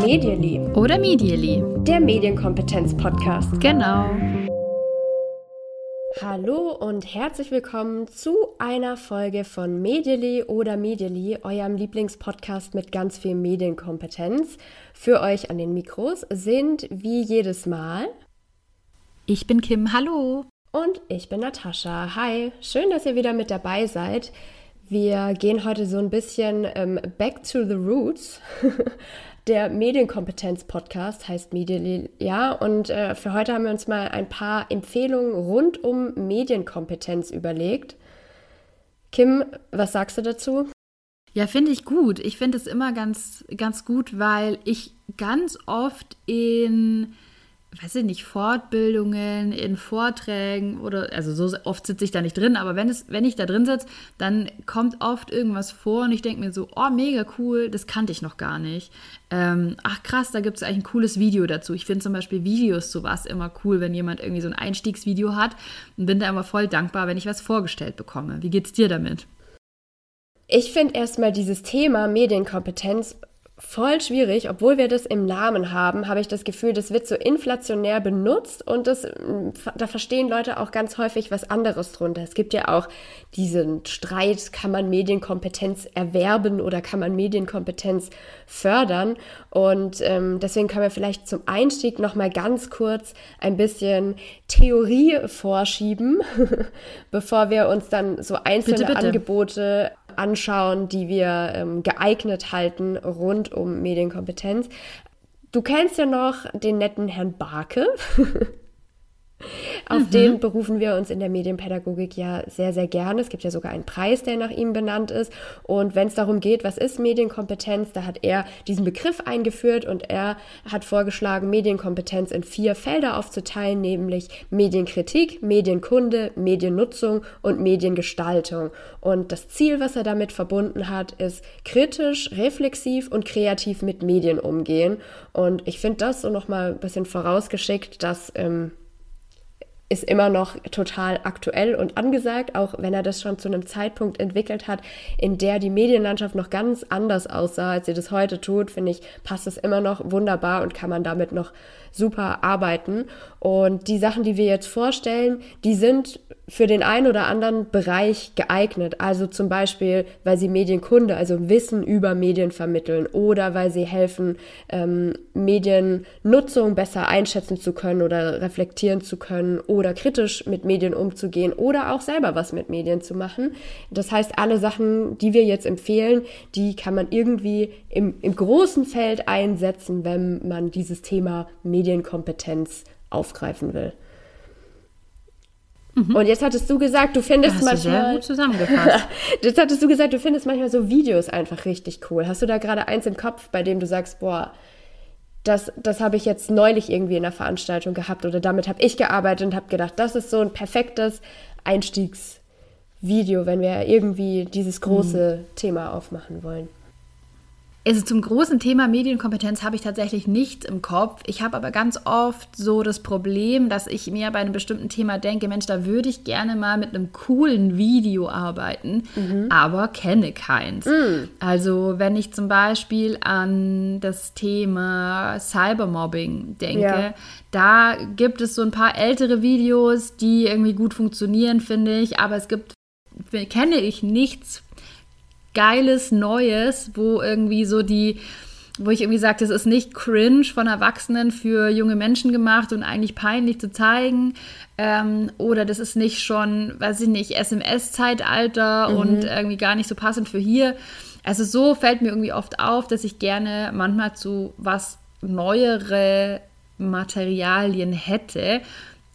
Medially. Oder Medially. Der Medienkompetenz-Podcast. Genau. Hallo und herzlich willkommen zu einer Folge von Medially oder Medially, eurem Lieblingspodcast mit ganz viel Medienkompetenz. Für euch an den Mikros sind wie jedes Mal. Ich bin Kim, hallo. Und ich bin Natascha. Hi, schön, dass ihr wieder mit dabei seid. Wir gehen heute so ein bisschen ähm, back to the roots. Der Medienkompetenz-Podcast heißt Medially, ja. Und äh, für heute haben wir uns mal ein paar Empfehlungen rund um Medienkompetenz überlegt. Kim, was sagst du dazu? Ja, finde ich gut. Ich finde es immer ganz, ganz gut, weil ich ganz oft in weiß ich nicht, Fortbildungen, in Vorträgen oder, also so oft sitze ich da nicht drin, aber wenn, es, wenn ich da drin sitze, dann kommt oft irgendwas vor und ich denke mir so, oh, mega cool, das kannte ich noch gar nicht. Ähm, ach krass, da gibt es eigentlich ein cooles Video dazu. Ich finde zum Beispiel Videos zu was immer cool, wenn jemand irgendwie so ein Einstiegsvideo hat und bin da immer voll dankbar, wenn ich was vorgestellt bekomme. Wie geht's dir damit? Ich finde erstmal dieses Thema Medienkompetenz voll schwierig, obwohl wir das im Namen haben, habe ich das Gefühl, das wird so inflationär benutzt und das, da verstehen Leute auch ganz häufig was anderes drunter. Es gibt ja auch diesen Streit, kann man Medienkompetenz erwerben oder kann man Medienkompetenz fördern und ähm, deswegen können wir vielleicht zum Einstieg nochmal ganz kurz ein bisschen Theorie vorschieben, bevor wir uns dann so einzelne bitte, bitte. Angebote anschauen, die wir ähm, geeignet halten rund um Medienkompetenz. Du kennst ja noch den netten Herrn Barke. Auf mhm. den berufen wir uns in der Medienpädagogik ja sehr, sehr gerne. Es gibt ja sogar einen Preis, der nach ihm benannt ist. Und wenn es darum geht, was ist Medienkompetenz, da hat er diesen Begriff eingeführt und er hat vorgeschlagen, Medienkompetenz in vier Felder aufzuteilen, nämlich Medienkritik, Medienkunde, Mediennutzung und Mediengestaltung. Und das Ziel, was er damit verbunden hat, ist kritisch, reflexiv und kreativ mit Medien umgehen. Und ich finde das so nochmal ein bisschen vorausgeschickt, dass ähm, ist immer noch total aktuell und angesagt, auch wenn er das schon zu einem Zeitpunkt entwickelt hat, in der die Medienlandschaft noch ganz anders aussah, als sie das heute tut, finde ich, passt es immer noch wunderbar und kann man damit noch super arbeiten. Und die Sachen, die wir jetzt vorstellen, die sind für den einen oder anderen Bereich geeignet. Also zum Beispiel, weil sie Medienkunde, also Wissen über Medien vermitteln oder weil sie helfen, ähm, Mediennutzung besser einschätzen zu können oder reflektieren zu können oder kritisch mit Medien umzugehen oder auch selber was mit Medien zu machen. Das heißt, alle Sachen, die wir jetzt empfehlen, die kann man irgendwie im, im großen Feld einsetzen, wenn man dieses Thema Medienkompetenz aufgreifen will. Mhm. Und jetzt hattest du gesagt, du findest manchmal. Sehr gut zusammengefasst. jetzt hattest du gesagt, du findest manchmal so Videos einfach richtig cool. Hast du da gerade eins im Kopf, bei dem du sagst, boah, das, das habe ich jetzt neulich irgendwie in einer Veranstaltung gehabt oder damit habe ich gearbeitet und habe gedacht, das ist so ein perfektes Einstiegsvideo, wenn wir irgendwie dieses große mhm. Thema aufmachen wollen. Also zum großen Thema Medienkompetenz habe ich tatsächlich nichts im Kopf. Ich habe aber ganz oft so das Problem, dass ich mir bei einem bestimmten Thema denke, Mensch, da würde ich gerne mal mit einem coolen Video arbeiten, mhm. aber kenne keins. Mhm. Also wenn ich zum Beispiel an das Thema Cybermobbing denke, ja. da gibt es so ein paar ältere Videos, die irgendwie gut funktionieren, finde ich, aber es gibt kenne ich nichts Geiles, Neues, wo irgendwie so die, wo ich irgendwie sage, das ist nicht cringe von Erwachsenen für junge Menschen gemacht und eigentlich peinlich zu zeigen. Ähm, oder das ist nicht schon, weiß ich nicht, SMS-Zeitalter mhm. und irgendwie gar nicht so passend für hier. Also so fällt mir irgendwie oft auf, dass ich gerne manchmal zu was neuere Materialien hätte.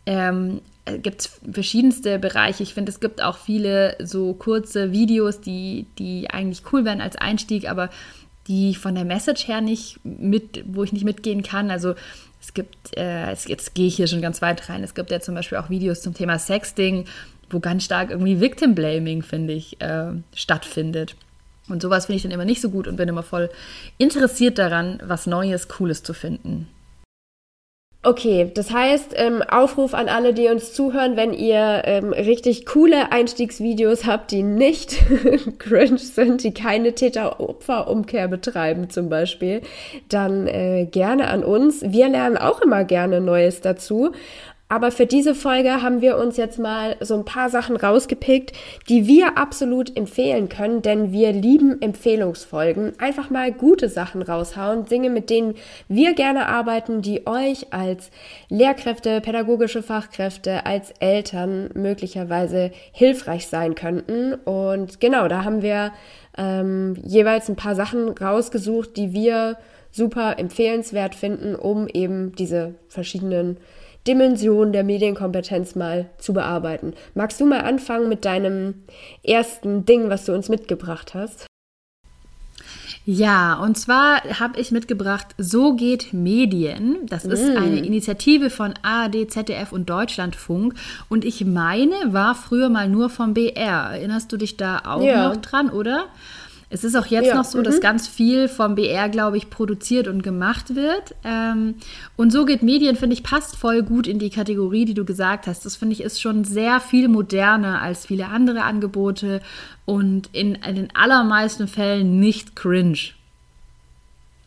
Ähm, äh, gibt es verschiedenste Bereiche. Ich finde, es gibt auch viele so kurze Videos, die, die eigentlich cool wären als Einstieg, aber die von der Message her nicht mit, wo ich nicht mitgehen kann. Also es gibt, äh, jetzt gehe ich hier schon ganz weit rein, es gibt ja zum Beispiel auch Videos zum Thema Sexting, wo ganz stark irgendwie Victim Blaming, finde ich, äh, stattfindet. Und sowas finde ich dann immer nicht so gut und bin immer voll interessiert daran, was Neues, Cooles zu finden. Okay, das heißt, ähm, Aufruf an alle, die uns zuhören, wenn ihr ähm, richtig coole Einstiegsvideos habt, die nicht cringe sind, die keine Täter-Opfer-Umkehr betreiben zum Beispiel, dann äh, gerne an uns. Wir lernen auch immer gerne Neues dazu. Aber für diese Folge haben wir uns jetzt mal so ein paar Sachen rausgepickt, die wir absolut empfehlen können, denn wir lieben Empfehlungsfolgen. Einfach mal gute Sachen raushauen, Dinge, mit denen wir gerne arbeiten, die euch als Lehrkräfte, pädagogische Fachkräfte, als Eltern möglicherweise hilfreich sein könnten. Und genau, da haben wir ähm, jeweils ein paar Sachen rausgesucht, die wir super empfehlenswert finden, um eben diese verschiedenen Dimension der Medienkompetenz mal zu bearbeiten. Magst du mal anfangen mit deinem ersten Ding, was du uns mitgebracht hast? Ja, und zwar habe ich mitgebracht So geht Medien. Das ist mm. eine Initiative von ARD, ZDF und Deutschlandfunk. Und ich meine, war früher mal nur vom BR. Erinnerst du dich da auch ja. noch dran, oder? Es ist auch jetzt ja, noch so, dass mhm. ganz viel vom BR, glaube ich, produziert und gemacht wird. Ähm, und so geht Medien, finde ich, passt voll gut in die Kategorie, die du gesagt hast. Das finde ich ist schon sehr viel moderner als viele andere Angebote und in, in den allermeisten Fällen nicht cringe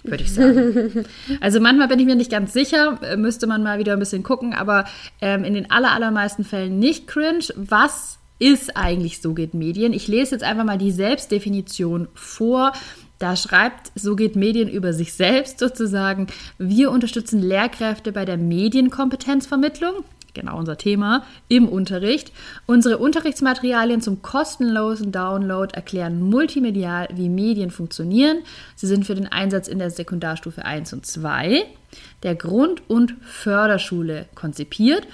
würde ich sagen. Also manchmal bin ich mir nicht ganz sicher, müsste man mal wieder ein bisschen gucken, aber ähm, in den aller, allermeisten Fällen nicht cringe. Was ist eigentlich So geht Medien? Ich lese jetzt einfach mal die Selbstdefinition vor. Da schreibt So geht Medien über sich selbst sozusagen. Wir unterstützen Lehrkräfte bei der Medienkompetenzvermittlung, genau unser Thema, im Unterricht. Unsere Unterrichtsmaterialien zum kostenlosen Download erklären multimedial, wie Medien funktionieren. Sie sind für den Einsatz in der Sekundarstufe 1 und 2 der Grund- und Förderschule konzipiert.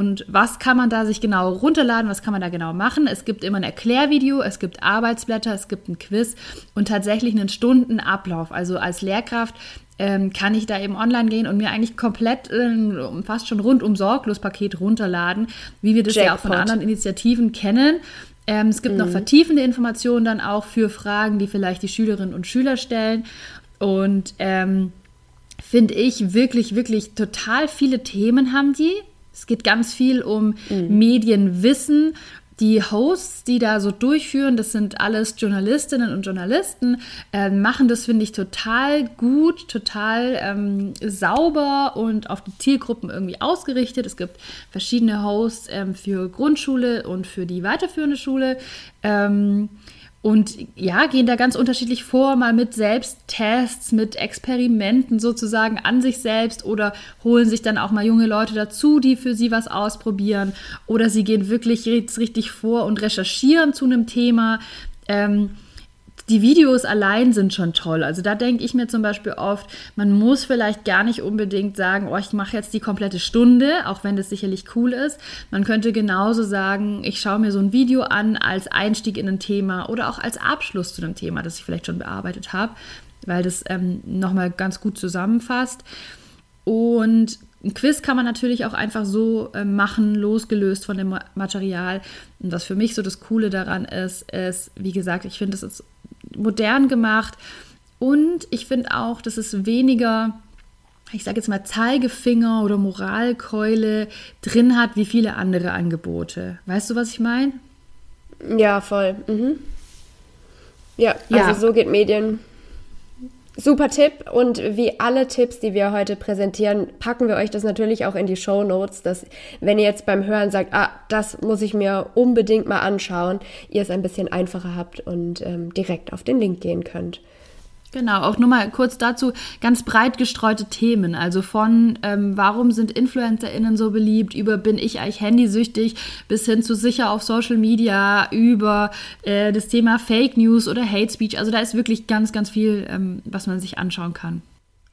Und was kann man da sich genau runterladen, was kann man da genau machen? Es gibt immer ein Erklärvideo, es gibt Arbeitsblätter, es gibt ein Quiz und tatsächlich einen Stundenablauf. Also als Lehrkraft ähm, kann ich da eben online gehen und mir eigentlich komplett äh, fast schon rundum sorglos Paket runterladen, wie wir das Jackpot. ja auch von anderen Initiativen kennen. Ähm, es gibt mhm. noch vertiefende Informationen dann auch für Fragen, die vielleicht die Schülerinnen und Schüler stellen. Und ähm, finde ich wirklich, wirklich total viele Themen haben die. Es geht ganz viel um mhm. Medienwissen. Die Hosts, die da so durchführen, das sind alles Journalistinnen und Journalisten, äh, machen das, finde ich, total gut, total ähm, sauber und auf die Zielgruppen irgendwie ausgerichtet. Es gibt verschiedene Hosts ähm, für Grundschule und für die weiterführende Schule. Ähm, und ja, gehen da ganz unterschiedlich vor, mal mit Selbsttests, mit Experimenten sozusagen an sich selbst oder holen sich dann auch mal junge Leute dazu, die für sie was ausprobieren. Oder sie gehen wirklich richtig vor und recherchieren zu einem Thema. Ähm, die Videos allein sind schon toll. Also da denke ich mir zum Beispiel oft, man muss vielleicht gar nicht unbedingt sagen, oh, ich mache jetzt die komplette Stunde, auch wenn das sicherlich cool ist. Man könnte genauso sagen, ich schaue mir so ein Video an als Einstieg in ein Thema oder auch als Abschluss zu einem Thema, das ich vielleicht schon bearbeitet habe, weil das ähm, nochmal ganz gut zusammenfasst. Und ein Quiz kann man natürlich auch einfach so äh, machen, losgelöst von dem Material. Und was für mich so das Coole daran ist, ist, wie gesagt, ich finde, es ist modern gemacht. Und ich finde auch, dass es weniger, ich sage jetzt mal, Zeigefinger oder Moralkeule drin hat wie viele andere Angebote. Weißt du, was ich meine? Ja, voll. Mhm. Ja, also ja. so geht Medien. Super Tipp und wie alle Tipps, die wir heute präsentieren, packen wir euch das natürlich auch in die Show Notes, dass wenn ihr jetzt beim Hören sagt, ah, das muss ich mir unbedingt mal anschauen, ihr es ein bisschen einfacher habt und ähm, direkt auf den Link gehen könnt. Genau, auch nur mal kurz dazu ganz breit gestreute Themen. Also von ähm, warum sind InfluencerInnen so beliebt, über bin ich eigentlich handysüchtig, bis hin zu sicher auf Social Media, über äh, das Thema Fake News oder Hate Speech. Also da ist wirklich ganz, ganz viel, ähm, was man sich anschauen kann.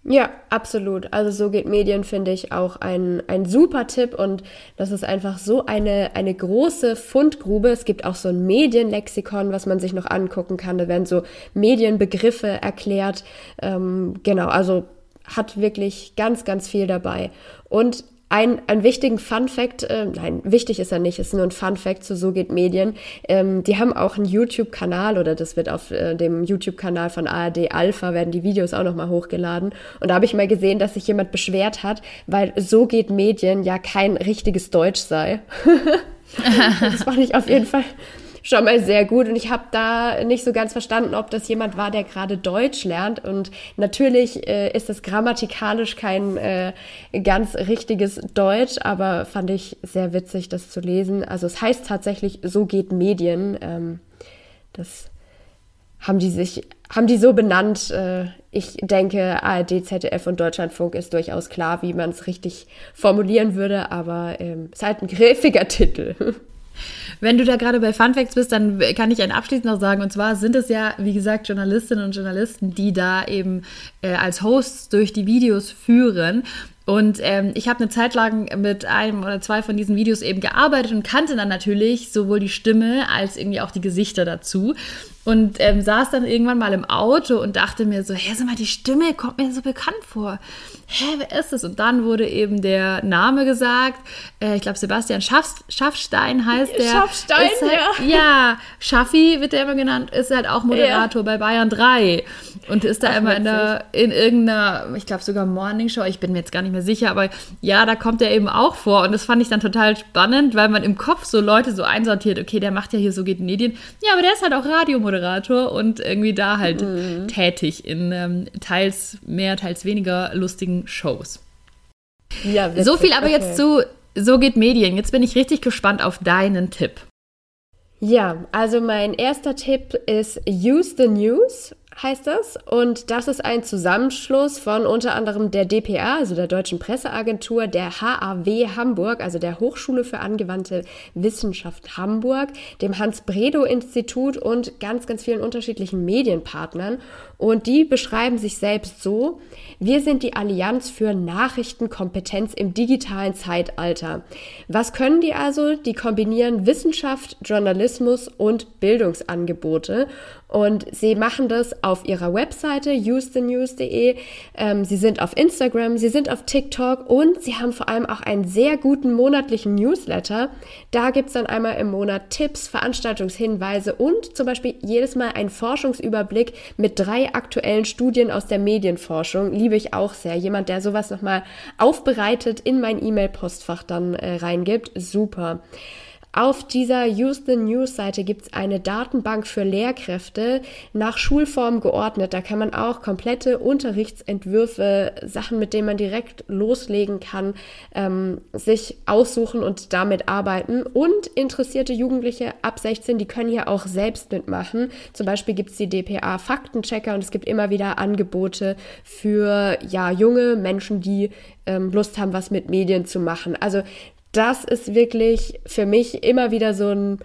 Ja, absolut. Also so geht Medien, finde ich, auch ein, ein super Tipp und das ist einfach so eine, eine große Fundgrube. Es gibt auch so ein Medienlexikon, was man sich noch angucken kann. Da werden so Medienbegriffe erklärt. Ähm, genau, also hat wirklich ganz, ganz viel dabei. Und ein, einen wichtigen Fun Fact, äh, nein, wichtig ist er nicht, ist nur ein Fun Fact zu So geht Medien. Ähm, die haben auch einen YouTube-Kanal oder das wird auf äh, dem YouTube-Kanal von ARD Alpha werden die Videos auch nochmal hochgeladen. Und da habe ich mal gesehen, dass sich jemand beschwert hat, weil So geht Medien ja kein richtiges Deutsch sei. das fand ich auf jeden Fall schon mal sehr gut. Und ich habe da nicht so ganz verstanden, ob das jemand war, der gerade Deutsch lernt. Und natürlich äh, ist das grammatikalisch kein äh, ganz richtiges Deutsch, aber fand ich sehr witzig, das zu lesen. Also es heißt tatsächlich, so geht Medien. Ähm, das haben die sich, haben die so benannt. Äh, ich denke, ARD, ZDF und Deutschlandfunk ist durchaus klar, wie man es richtig formulieren würde, aber ähm, es ist halt ein griffiger Titel. Wenn du da gerade bei Fun Facts bist, dann kann ich ein abschließend noch sagen. Und zwar sind es ja, wie gesagt, Journalistinnen und Journalisten, die da eben äh, als Hosts durch die Videos führen. Und ähm, ich habe eine Zeit lang mit einem oder zwei von diesen Videos eben gearbeitet und kannte dann natürlich sowohl die Stimme als irgendwie auch die Gesichter dazu. Und ähm, saß dann irgendwann mal im Auto und dachte mir so, hä, sag mal, die Stimme kommt mir so bekannt vor. Hä, wer ist das? Und dann wurde eben der Name gesagt. Äh, ich glaube, Sebastian Schaff, Schaffstein heißt der. Schaffstein, halt, ja. Ja, Schaffi wird der immer genannt, ist halt auch Moderator ja. bei Bayern 3 und ist da Ach, immer in, der, in irgendeiner, ich glaube sogar Morning Show, ich bin mir jetzt gar nicht mehr sicher, aber ja, da kommt er eben auch vor und das fand ich dann total spannend, weil man im Kopf so Leute so einsortiert, okay, der macht ja hier so geht Medien, ja, aber der ist halt auch Radiomoderator und irgendwie da halt mhm. tätig in ähm, teils mehr, teils weniger lustigen Shows. Ja, witzig. so viel aber okay. jetzt zu So geht Medien. Jetzt bin ich richtig gespannt auf deinen Tipp. Ja, also mein erster Tipp ist Use the News heißt das. Und das ist ein Zusammenschluss von unter anderem der DPA, also der Deutschen Presseagentur, der HAW Hamburg, also der Hochschule für angewandte Wissenschaft Hamburg, dem Hans-Bredow-Institut und ganz, ganz vielen unterschiedlichen Medienpartnern. Und die beschreiben sich selbst so, wir sind die Allianz für Nachrichtenkompetenz im digitalen Zeitalter. Was können die also? Die kombinieren Wissenschaft, Journalismus und Bildungsangebote. Und sie machen das auf ihrer Webseite usethenews.de. Ähm, sie sind auf Instagram, sie sind auf TikTok und sie haben vor allem auch einen sehr guten monatlichen Newsletter. Da gibt es dann einmal im Monat Tipps, Veranstaltungshinweise und zum Beispiel jedes Mal einen Forschungsüberblick mit drei aktuellen Studien aus der Medienforschung. Liebe ich auch sehr. Jemand, der sowas nochmal aufbereitet in mein E-Mail-Postfach dann äh, reingibt. Super. Auf dieser Use the News Seite gibt es eine Datenbank für Lehrkräfte nach Schulform geordnet. Da kann man auch komplette Unterrichtsentwürfe, Sachen, mit denen man direkt loslegen kann, ähm, sich aussuchen und damit arbeiten. Und interessierte Jugendliche ab 16, die können hier auch selbst mitmachen. Zum Beispiel gibt es die DPA Faktenchecker und es gibt immer wieder Angebote für ja, junge Menschen, die ähm, Lust haben, was mit Medien zu machen. Also das ist wirklich für mich immer wieder so ein,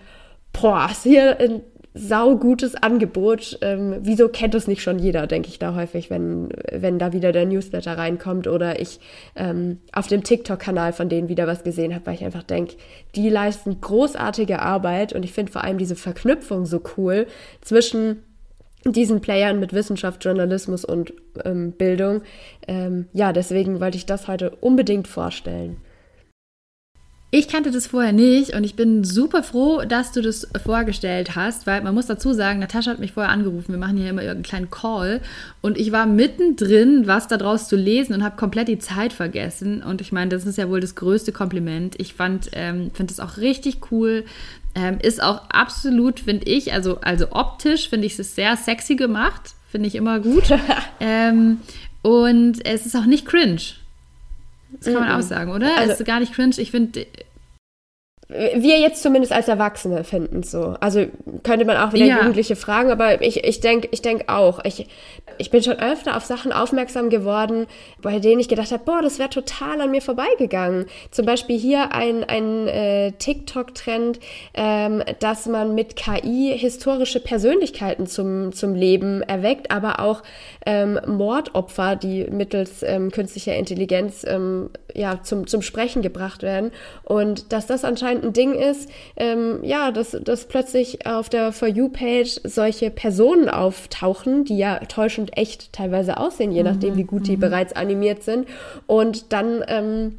boah, hier ein saugutes Angebot. Ähm, wieso kennt es nicht schon jeder, denke ich da häufig, wenn, wenn da wieder der Newsletter reinkommt oder ich ähm, auf dem TikTok-Kanal von denen wieder was gesehen habe, weil ich einfach denke, die leisten großartige Arbeit und ich finde vor allem diese Verknüpfung so cool zwischen diesen Playern mit Wissenschaft, Journalismus und ähm, Bildung. Ähm, ja, deswegen wollte ich das heute unbedingt vorstellen. Ich kannte das vorher nicht und ich bin super froh, dass du das vorgestellt hast, weil man muss dazu sagen, Natascha hat mich vorher angerufen. Wir machen hier immer irgendeinen kleinen Call und ich war mittendrin, was da draus zu lesen und habe komplett die Zeit vergessen. Und ich meine, das ist ja wohl das größte Kompliment. Ich fand, ähm, finde es auch richtig cool. Ähm, ist auch absolut, finde ich, also, also optisch finde ich es sehr sexy gemacht. Finde ich immer gut. ähm, und es ist auch nicht cringe. Das kann man auch sagen, oder? Also, es ist gar nicht cringe. Ich finde, wir jetzt zumindest als Erwachsene finden es so. Also könnte man auch wieder ja. Jugendliche fragen, aber ich, ich denke ich denk auch. Ich, ich bin schon öfter auf Sachen aufmerksam geworden, bei denen ich gedacht habe, boah, das wäre total an mir vorbeigegangen. Zum Beispiel hier ein, ein äh, TikTok-Trend, ähm, dass man mit KI historische Persönlichkeiten zum, zum Leben erweckt, aber auch ähm, Mordopfer, die mittels ähm, künstlicher Intelligenz ähm, ja, zum, zum Sprechen gebracht werden. Und dass das anscheinend ein Ding ist, ähm, ja, dass, dass plötzlich auf der For You-Page solche Personen auftauchen, die ja täuschend echt teilweise aussehen, je nachdem, wie gut die mhm. bereits animiert sind. Und dann ähm,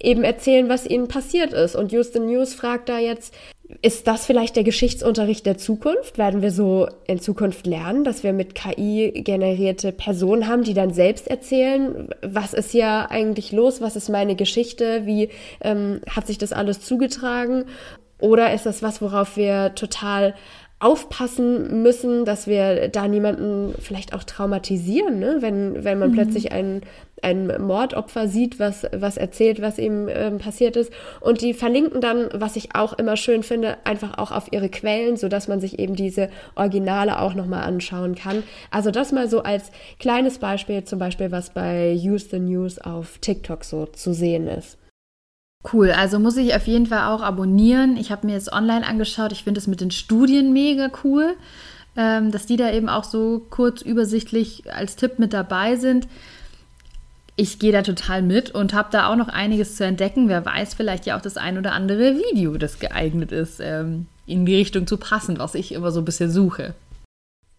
eben erzählen, was ihnen passiert ist. Und Houston News fragt da jetzt, ist das vielleicht der Geschichtsunterricht der Zukunft? Werden wir so in Zukunft lernen, dass wir mit KI generierte Personen haben, die dann selbst erzählen, was ist hier eigentlich los, was ist meine Geschichte, wie ähm, hat sich das alles zugetragen? Oder ist das was, worauf wir total aufpassen müssen, dass wir da niemanden vielleicht auch traumatisieren, ne? wenn, wenn man mhm. plötzlich ein, ein Mordopfer sieht, was, was erzählt, was ihm ähm, passiert ist. Und die verlinken dann, was ich auch immer schön finde, einfach auch auf ihre Quellen, sodass man sich eben diese Originale auch nochmal anschauen kann. Also das mal so als kleines Beispiel, zum Beispiel, was bei Use the News auf TikTok so zu sehen ist. Cool, also muss ich auf jeden Fall auch abonnieren. Ich habe mir jetzt online angeschaut. Ich finde es mit den Studien mega cool, ähm, dass die da eben auch so kurz übersichtlich als Tipp mit dabei sind. Ich gehe da total mit und habe da auch noch einiges zu entdecken. Wer weiß, vielleicht ja auch das ein oder andere Video, das geeignet ist, ähm, in die Richtung zu passen, was ich immer so ein bisschen suche.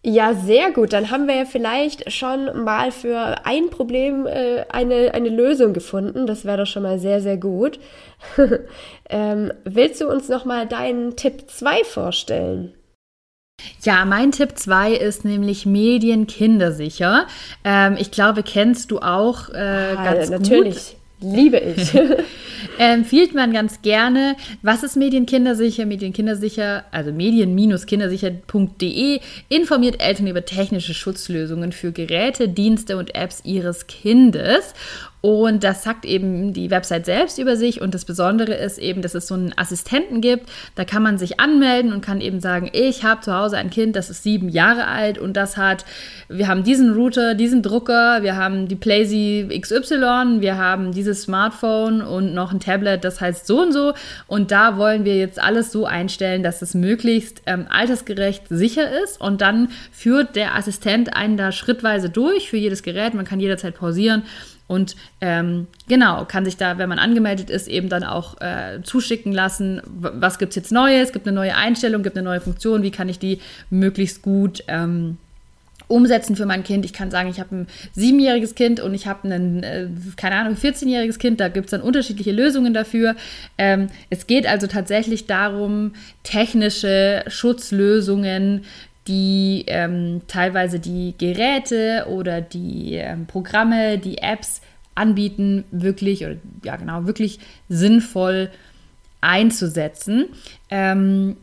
Ja, sehr gut. Dann haben wir ja vielleicht schon mal für ein Problem äh, eine, eine Lösung gefunden. Das wäre doch schon mal sehr, sehr gut. ähm, willst du uns noch mal deinen Tipp 2 vorstellen? Ja, mein Tipp 2 ist nämlich Medien kindersicher. Ähm, ich glaube, kennst du auch äh, ah, ganz natürlich. gut. Natürlich. Liebe ich. Empfiehlt man ganz gerne. Was ist Medienkindersicher? Medienkindersicher, also medien-kindersicher.de informiert Eltern über technische Schutzlösungen für Geräte, Dienste und Apps ihres Kindes. Und das sagt eben die Website selbst über sich. Und das Besondere ist eben, dass es so einen Assistenten gibt. Da kann man sich anmelden und kann eben sagen, ich habe zu Hause ein Kind, das ist sieben Jahre alt und das hat, wir haben diesen Router, diesen Drucker, wir haben die Playsee XY, wir haben dieses Smartphone und noch ein Tablet, das heißt so und so. Und da wollen wir jetzt alles so einstellen, dass es möglichst ähm, altersgerecht sicher ist. Und dann führt der Assistent einen da schrittweise durch für jedes Gerät. Man kann jederzeit pausieren und ähm, genau, kann sich da, wenn man angemeldet ist, eben dann auch äh, zuschicken lassen, was gibt es jetzt Neues, es gibt eine neue Einstellung, gibt eine neue Funktion, wie kann ich die möglichst gut ähm, umsetzen für mein Kind. Ich kann sagen, ich habe ein siebenjähriges Kind und ich habe ein, äh, keine Ahnung, 14-jähriges Kind. Da gibt es dann unterschiedliche Lösungen dafür. Ähm, es geht also tatsächlich darum, technische Schutzlösungen die ähm, teilweise die Geräte oder die ähm, Programme, die Apps anbieten, wirklich oder ja genau, wirklich sinnvoll einzusetzen. Ähm,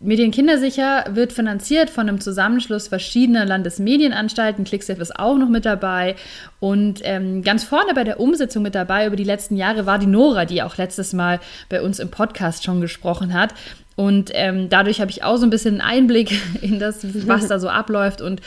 Medienkindersicher wird finanziert von einem Zusammenschluss verschiedener Landesmedienanstalten. ClickSafe ist auch noch mit dabei. Und ähm, ganz vorne bei der Umsetzung mit dabei über die letzten Jahre war die Nora, die auch letztes Mal bei uns im Podcast schon gesprochen hat. Und ähm, dadurch habe ich auch so ein bisschen einen Einblick in das, was da so abläuft und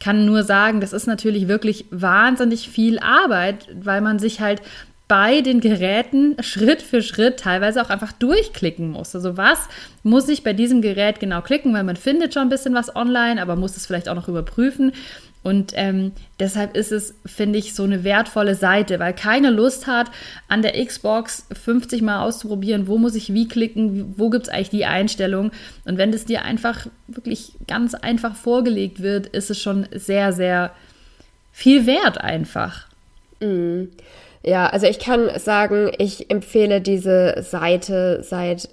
kann nur sagen, das ist natürlich wirklich wahnsinnig viel Arbeit, weil man sich halt bei den Geräten Schritt für Schritt teilweise auch einfach durchklicken muss. Also was muss ich bei diesem Gerät genau klicken, weil man findet schon ein bisschen was online, aber muss es vielleicht auch noch überprüfen. Und ähm, deshalb ist es, finde ich, so eine wertvolle Seite, weil keine Lust hat, an der Xbox 50 Mal auszuprobieren, wo muss ich wie klicken, wo gibt es eigentlich die Einstellung. Und wenn das dir einfach wirklich ganz einfach vorgelegt wird, ist es schon sehr, sehr viel wert einfach. Mhm. Ja, also ich kann sagen, ich empfehle diese Seite seit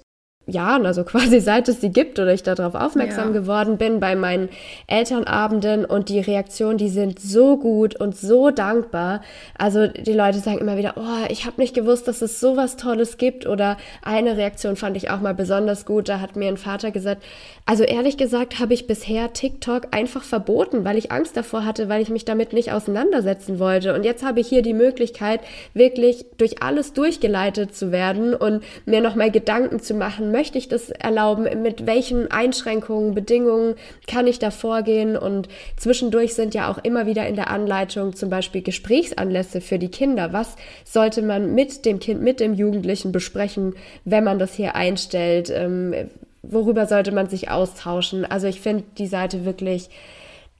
Jahren, also quasi seit es sie gibt oder ich darauf aufmerksam ja. geworden bin bei meinen Elternabenden und die Reaktionen, die sind so gut und so dankbar. Also die Leute sagen immer wieder, oh, ich habe nicht gewusst, dass es so was Tolles gibt oder eine Reaktion fand ich auch mal besonders gut, da hat mir ein Vater gesagt, also ehrlich gesagt habe ich bisher TikTok einfach verboten, weil ich Angst davor hatte, weil ich mich damit nicht auseinandersetzen wollte und jetzt habe ich hier die Möglichkeit, wirklich durch alles durchgeleitet zu werden und mir nochmal Gedanken zu machen, möchte ich das erlauben? Mit welchen Einschränkungen, Bedingungen kann ich da vorgehen? Und zwischendurch sind ja auch immer wieder in der Anleitung zum Beispiel Gesprächsanlässe für die Kinder. Was sollte man mit dem Kind, mit dem Jugendlichen besprechen, wenn man das hier einstellt? Ähm, worüber sollte man sich austauschen? Also ich finde die Seite wirklich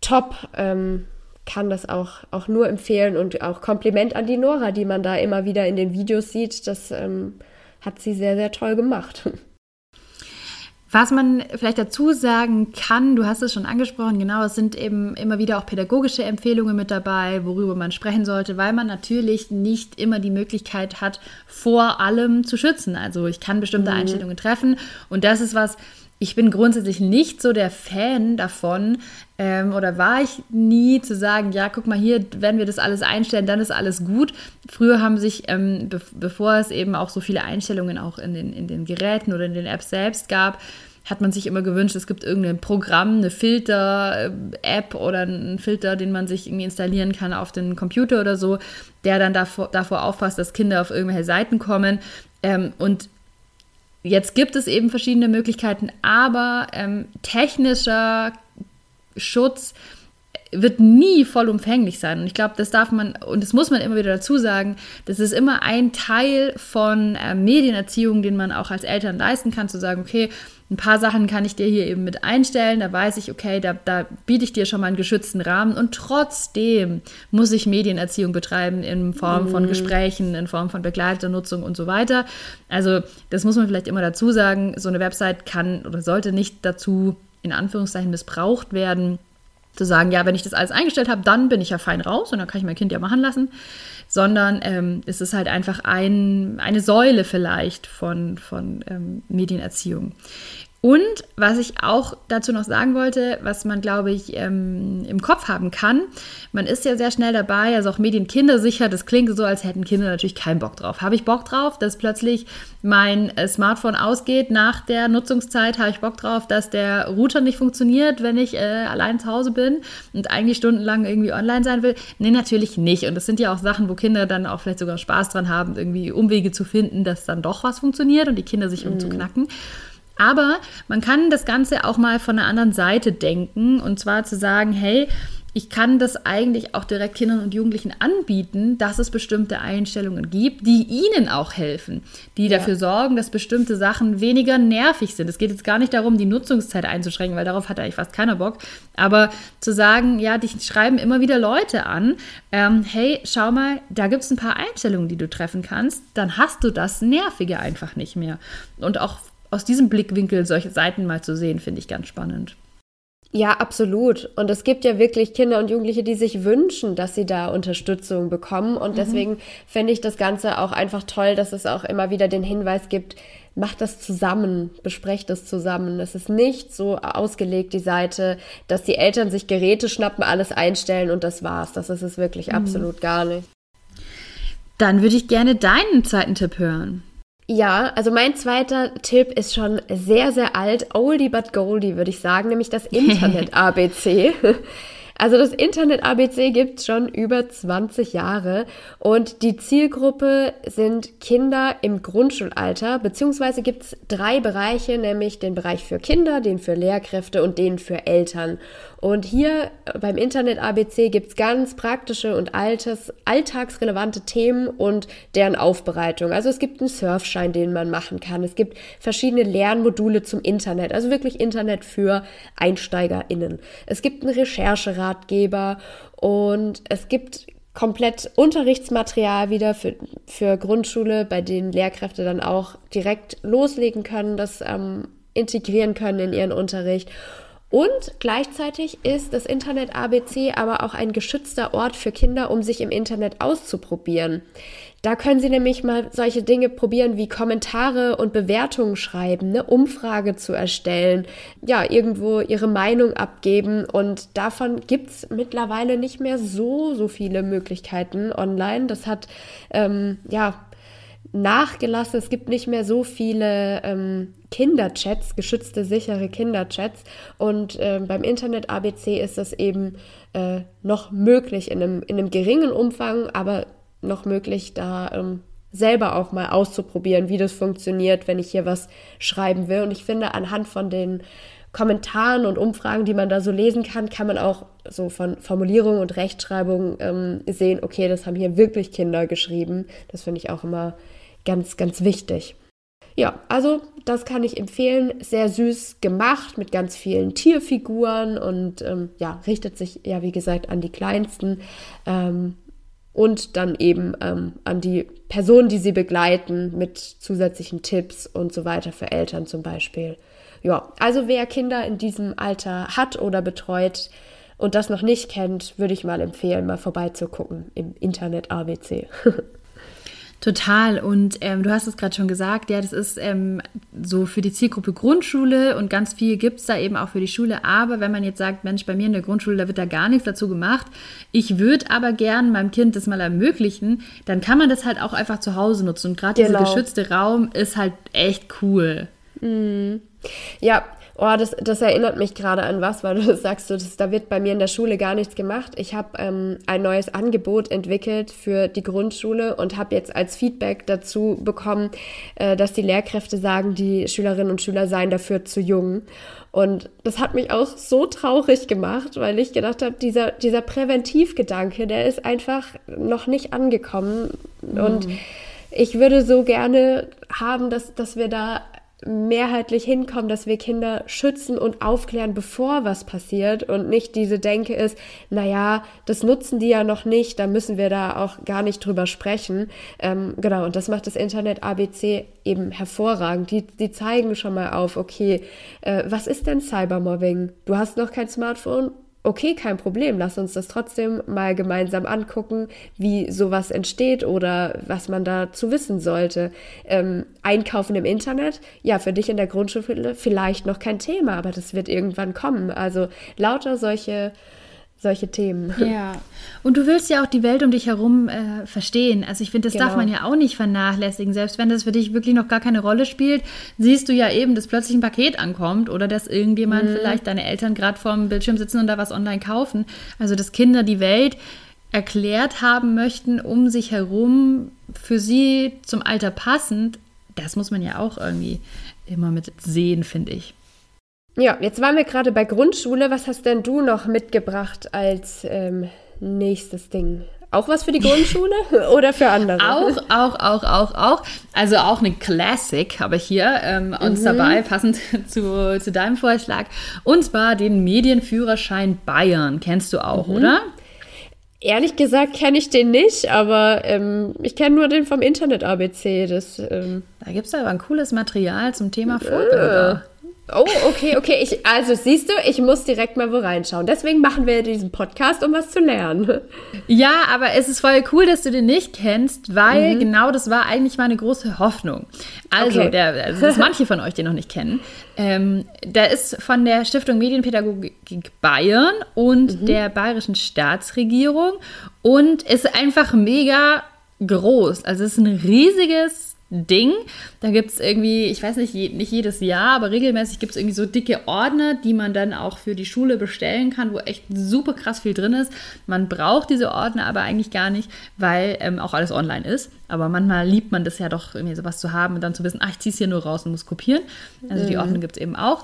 top. Ähm, kann das auch, auch nur empfehlen und auch Kompliment an die Nora, die man da immer wieder in den Videos sieht. Das ähm, hat sie sehr, sehr toll gemacht. Was man vielleicht dazu sagen kann, du hast es schon angesprochen, genau, es sind eben immer wieder auch pädagogische Empfehlungen mit dabei, worüber man sprechen sollte, weil man natürlich nicht immer die Möglichkeit hat, vor allem zu schützen. Also ich kann bestimmte mhm. Einstellungen treffen und das ist was, ich bin grundsätzlich nicht so der Fan davon, ähm, oder war ich nie zu sagen, ja, guck mal hier, wenn wir das alles einstellen, dann ist alles gut. Früher haben sich, ähm, be bevor es eben auch so viele Einstellungen auch in den, in den Geräten oder in den Apps selbst gab, hat man sich immer gewünscht, es gibt irgendein Programm, eine Filter-App oder einen Filter, den man sich irgendwie installieren kann auf den Computer oder so, der dann davor, davor aufpasst, dass Kinder auf irgendwelche Seiten kommen. Ähm, und Jetzt gibt es eben verschiedene Möglichkeiten, aber ähm, technischer Schutz wird nie vollumfänglich sein. Und ich glaube, das darf man, und das muss man immer wieder dazu sagen, das ist immer ein Teil von äh, Medienerziehung, den man auch als Eltern leisten kann, zu sagen, okay, ein paar Sachen kann ich dir hier eben mit einstellen, da weiß ich, okay, da, da biete ich dir schon mal einen geschützten Rahmen und trotzdem muss ich Medienerziehung betreiben in Form von mhm. Gesprächen, in Form von begleiteter Nutzung und so weiter. Also das muss man vielleicht immer dazu sagen, so eine Website kann oder sollte nicht dazu in Anführungszeichen missbraucht werden, zu sagen, ja, wenn ich das alles eingestellt habe, dann bin ich ja fein raus und dann kann ich mein Kind ja machen lassen, sondern ähm, es ist halt einfach ein, eine Säule vielleicht von, von ähm, Medienerziehung. Und was ich auch dazu noch sagen wollte, was man, glaube ich, ähm, im Kopf haben kann, man ist ja sehr schnell dabei, also auch Medien kindersicher, das klingt so, als hätten Kinder natürlich keinen Bock drauf. Habe ich Bock drauf, dass plötzlich mein äh, Smartphone ausgeht nach der Nutzungszeit? Habe ich Bock drauf, dass der Router nicht funktioniert, wenn ich äh, allein zu Hause bin und eigentlich stundenlang irgendwie online sein will? Nee, natürlich nicht. Und das sind ja auch Sachen, wo Kinder dann auch vielleicht sogar Spaß dran haben, irgendwie Umwege zu finden, dass dann doch was funktioniert und die Kinder sich mhm. umzuknacken. Aber man kann das Ganze auch mal von einer anderen Seite denken und zwar zu sagen, hey, ich kann das eigentlich auch direkt Kindern und Jugendlichen anbieten, dass es bestimmte Einstellungen gibt, die ihnen auch helfen, die ja. dafür sorgen, dass bestimmte Sachen weniger nervig sind. Es geht jetzt gar nicht darum, die Nutzungszeit einzuschränken, weil darauf hat eigentlich fast keiner Bock. Aber zu sagen, ja, dich schreiben immer wieder Leute an, ähm, hey, schau mal, da gibt es ein paar Einstellungen, die du treffen kannst, dann hast du das Nervige einfach nicht mehr. Und auch aus diesem Blickwinkel solche Seiten mal zu sehen, finde ich ganz spannend. Ja, absolut. Und es gibt ja wirklich Kinder und Jugendliche, die sich wünschen, dass sie da Unterstützung bekommen. Und mhm. deswegen finde ich das Ganze auch einfach toll, dass es auch immer wieder den Hinweis gibt, macht das zusammen, besprecht das zusammen. Es ist nicht so ausgelegt, die Seite, dass die Eltern sich Geräte schnappen, alles einstellen und das war's. Das ist es wirklich mhm. absolut gar nicht. Dann würde ich gerne deinen zweiten Tipp hören. Ja, also mein zweiter Tipp ist schon sehr, sehr alt, oldie but goldie, würde ich sagen, nämlich das Internet-ABC. Also das Internet ABC gibt es schon über 20 Jahre und die Zielgruppe sind Kinder im Grundschulalter, beziehungsweise gibt es drei Bereiche, nämlich den Bereich für Kinder, den für Lehrkräfte und den für Eltern. Und hier beim Internet ABC gibt es ganz praktische und altes, alltagsrelevante Themen und deren Aufbereitung. Also es gibt einen Surfschein, den man machen kann. Es gibt verschiedene Lernmodule zum Internet, also wirklich Internet für EinsteigerInnen. Es gibt einen Rechercheratgeber und es gibt komplett Unterrichtsmaterial wieder für, für Grundschule, bei denen Lehrkräfte dann auch direkt loslegen können, das ähm, integrieren können in ihren Unterricht. Und gleichzeitig ist das Internet ABC aber auch ein geschützter Ort für Kinder, um sich im Internet auszuprobieren. Da können Sie nämlich mal solche Dinge probieren wie Kommentare und Bewertungen schreiben, eine Umfrage zu erstellen, ja, irgendwo Ihre Meinung abgeben. Und davon gibt es mittlerweile nicht mehr so, so viele Möglichkeiten online. Das hat, ähm, ja, nachgelassen. Es gibt nicht mehr so viele ähm, Kinderchats, geschützte, sichere Kinderchats. Und äh, beim Internet ABC ist das eben äh, noch möglich in einem, in einem geringen Umfang, aber noch möglich, da ähm, selber auch mal auszuprobieren, wie das funktioniert, wenn ich hier was schreiben will. Und ich finde, anhand von den Kommentaren und Umfragen, die man da so lesen kann, kann man auch so von Formulierung und Rechtschreibung ähm, sehen, okay, das haben hier wirklich Kinder geschrieben. Das finde ich auch immer ganz, ganz wichtig. Ja, also das kann ich empfehlen. Sehr süß gemacht mit ganz vielen Tierfiguren und ähm, ja, richtet sich ja, wie gesagt, an die Kleinsten ähm, und dann eben ähm, an die Personen, die sie begleiten mit zusätzlichen Tipps und so weiter für Eltern zum Beispiel. ja, also wer Kinder in diesem Alter hat oder betreut und das noch nicht kennt, würde ich mal empfehlen, mal vorbeizugucken im Internet ABC. Total. Und ähm, du hast es gerade schon gesagt, ja, das ist ähm, so für die Zielgruppe Grundschule und ganz viel gibt es da eben auch für die Schule. Aber wenn man jetzt sagt, Mensch, bei mir in der Grundschule, da wird da gar nichts dazu gemacht, ich würde aber gern meinem Kind das mal ermöglichen, dann kann man das halt auch einfach zu Hause nutzen. Und gerade genau. dieser geschützte Raum ist halt echt cool. Mhm. Ja, Oh, das, das erinnert mich gerade an was, weil du sagst, das, da wird bei mir in der Schule gar nichts gemacht. Ich habe ähm, ein neues Angebot entwickelt für die Grundschule und habe jetzt als Feedback dazu bekommen, äh, dass die Lehrkräfte sagen, die Schülerinnen und Schüler seien dafür zu jung. Und das hat mich auch so traurig gemacht, weil ich gedacht habe, dieser, dieser Präventivgedanke, der ist einfach noch nicht angekommen. Mhm. Und ich würde so gerne haben, dass, dass wir da mehrheitlich hinkommen, dass wir Kinder schützen und aufklären, bevor was passiert und nicht diese Denke ist, naja, das nutzen die ja noch nicht, da müssen wir da auch gar nicht drüber sprechen. Ähm, genau, und das macht das Internet ABC eben hervorragend. Die, die zeigen schon mal auf, okay, äh, was ist denn Cybermobbing? Du hast noch kein Smartphone? Okay, kein Problem, lass uns das trotzdem mal gemeinsam angucken, wie sowas entsteht oder was man dazu wissen sollte. Ähm, einkaufen im Internet, ja, für dich in der Grundschule vielleicht noch kein Thema, aber das wird irgendwann kommen. Also lauter solche solche Themen. Ja, und du willst ja auch die Welt um dich herum äh, verstehen. Also ich finde, das genau. darf man ja auch nicht vernachlässigen. Selbst wenn das für dich wirklich noch gar keine Rolle spielt, siehst du ja eben, dass plötzlich ein Paket ankommt oder dass irgendjemand, mhm. vielleicht deine Eltern gerade vorm Bildschirm sitzen und da was online kaufen. Also dass Kinder die Welt erklärt haben möchten, um sich herum, für sie zum Alter passend, das muss man ja auch irgendwie immer mit sehen, finde ich. Ja, jetzt waren wir gerade bei Grundschule. Was hast denn du noch mitgebracht als ähm, nächstes Ding? Auch was für die Grundschule oder für andere? Auch, auch, auch, auch, auch. Also auch eine Classic habe ich hier ähm, uns mhm. dabei, passend zu, zu deinem Vorschlag. Und zwar den Medienführerschein Bayern. Kennst du auch, mhm. oder? Ehrlich gesagt kenne ich den nicht, aber ähm, ich kenne nur den vom Internet ABC. Das, ähm, da gibt es aber ein cooles Material zum Thema Vorbürger. Äh. Oh, okay, okay. Ich, also siehst du, ich muss direkt mal wo reinschauen. Deswegen machen wir diesen Podcast, um was zu lernen. Ja, aber es ist voll cool, dass du den nicht kennst, weil mhm. genau das war eigentlich meine große Hoffnung. Also, okay. der, also dass manche von euch den noch nicht kennen. Ähm, der ist von der Stiftung Medienpädagogik Bayern und mhm. der bayerischen Staatsregierung und ist einfach mega groß. Also es ist ein riesiges Ding. Da gibt es irgendwie, ich weiß nicht, nicht jedes Jahr, aber regelmäßig gibt es irgendwie so dicke Ordner, die man dann auch für die Schule bestellen kann, wo echt super krass viel drin ist. Man braucht diese Ordner aber eigentlich gar nicht, weil ähm, auch alles online ist. Aber manchmal liebt man das ja doch, irgendwie sowas zu haben und dann zu wissen, ach, ich ziehe es hier nur raus und muss kopieren. Also mhm. die Ordner gibt es eben auch.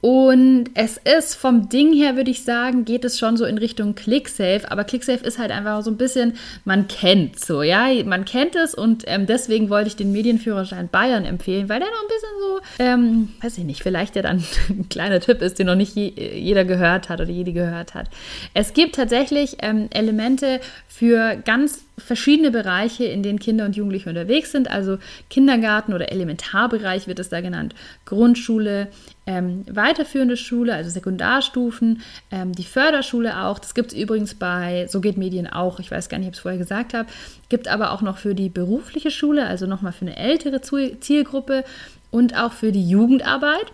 Und es ist vom Ding her, würde ich sagen, geht es schon so in Richtung ClickSafe. Aber ClickSafe ist halt einfach so ein bisschen, man kennt so, ja, man kennt es und ähm, deswegen wollte ich den Medienführerschein Bayern empfehlen, weil der noch ein bisschen so, ähm, weiß ich nicht, vielleicht der dann ein kleiner Tipp ist, den noch nicht je, jeder gehört hat oder jede gehört hat. Es gibt tatsächlich ähm, Elemente für ganz verschiedene Bereiche, in denen Kinder und Jugendliche unterwegs sind. Also Kindergarten oder Elementarbereich wird es da genannt, Grundschule, ähm, weiterführende Schule, also Sekundarstufen, ähm, die Förderschule auch. Das gibt es übrigens bei So geht Medien auch. Ich weiß gar nicht, ob ich es vorher gesagt habe. Gibt aber auch noch für die berufliche Schule, also nochmal für eine ältere Zielgruppe und auch für die Jugendarbeit.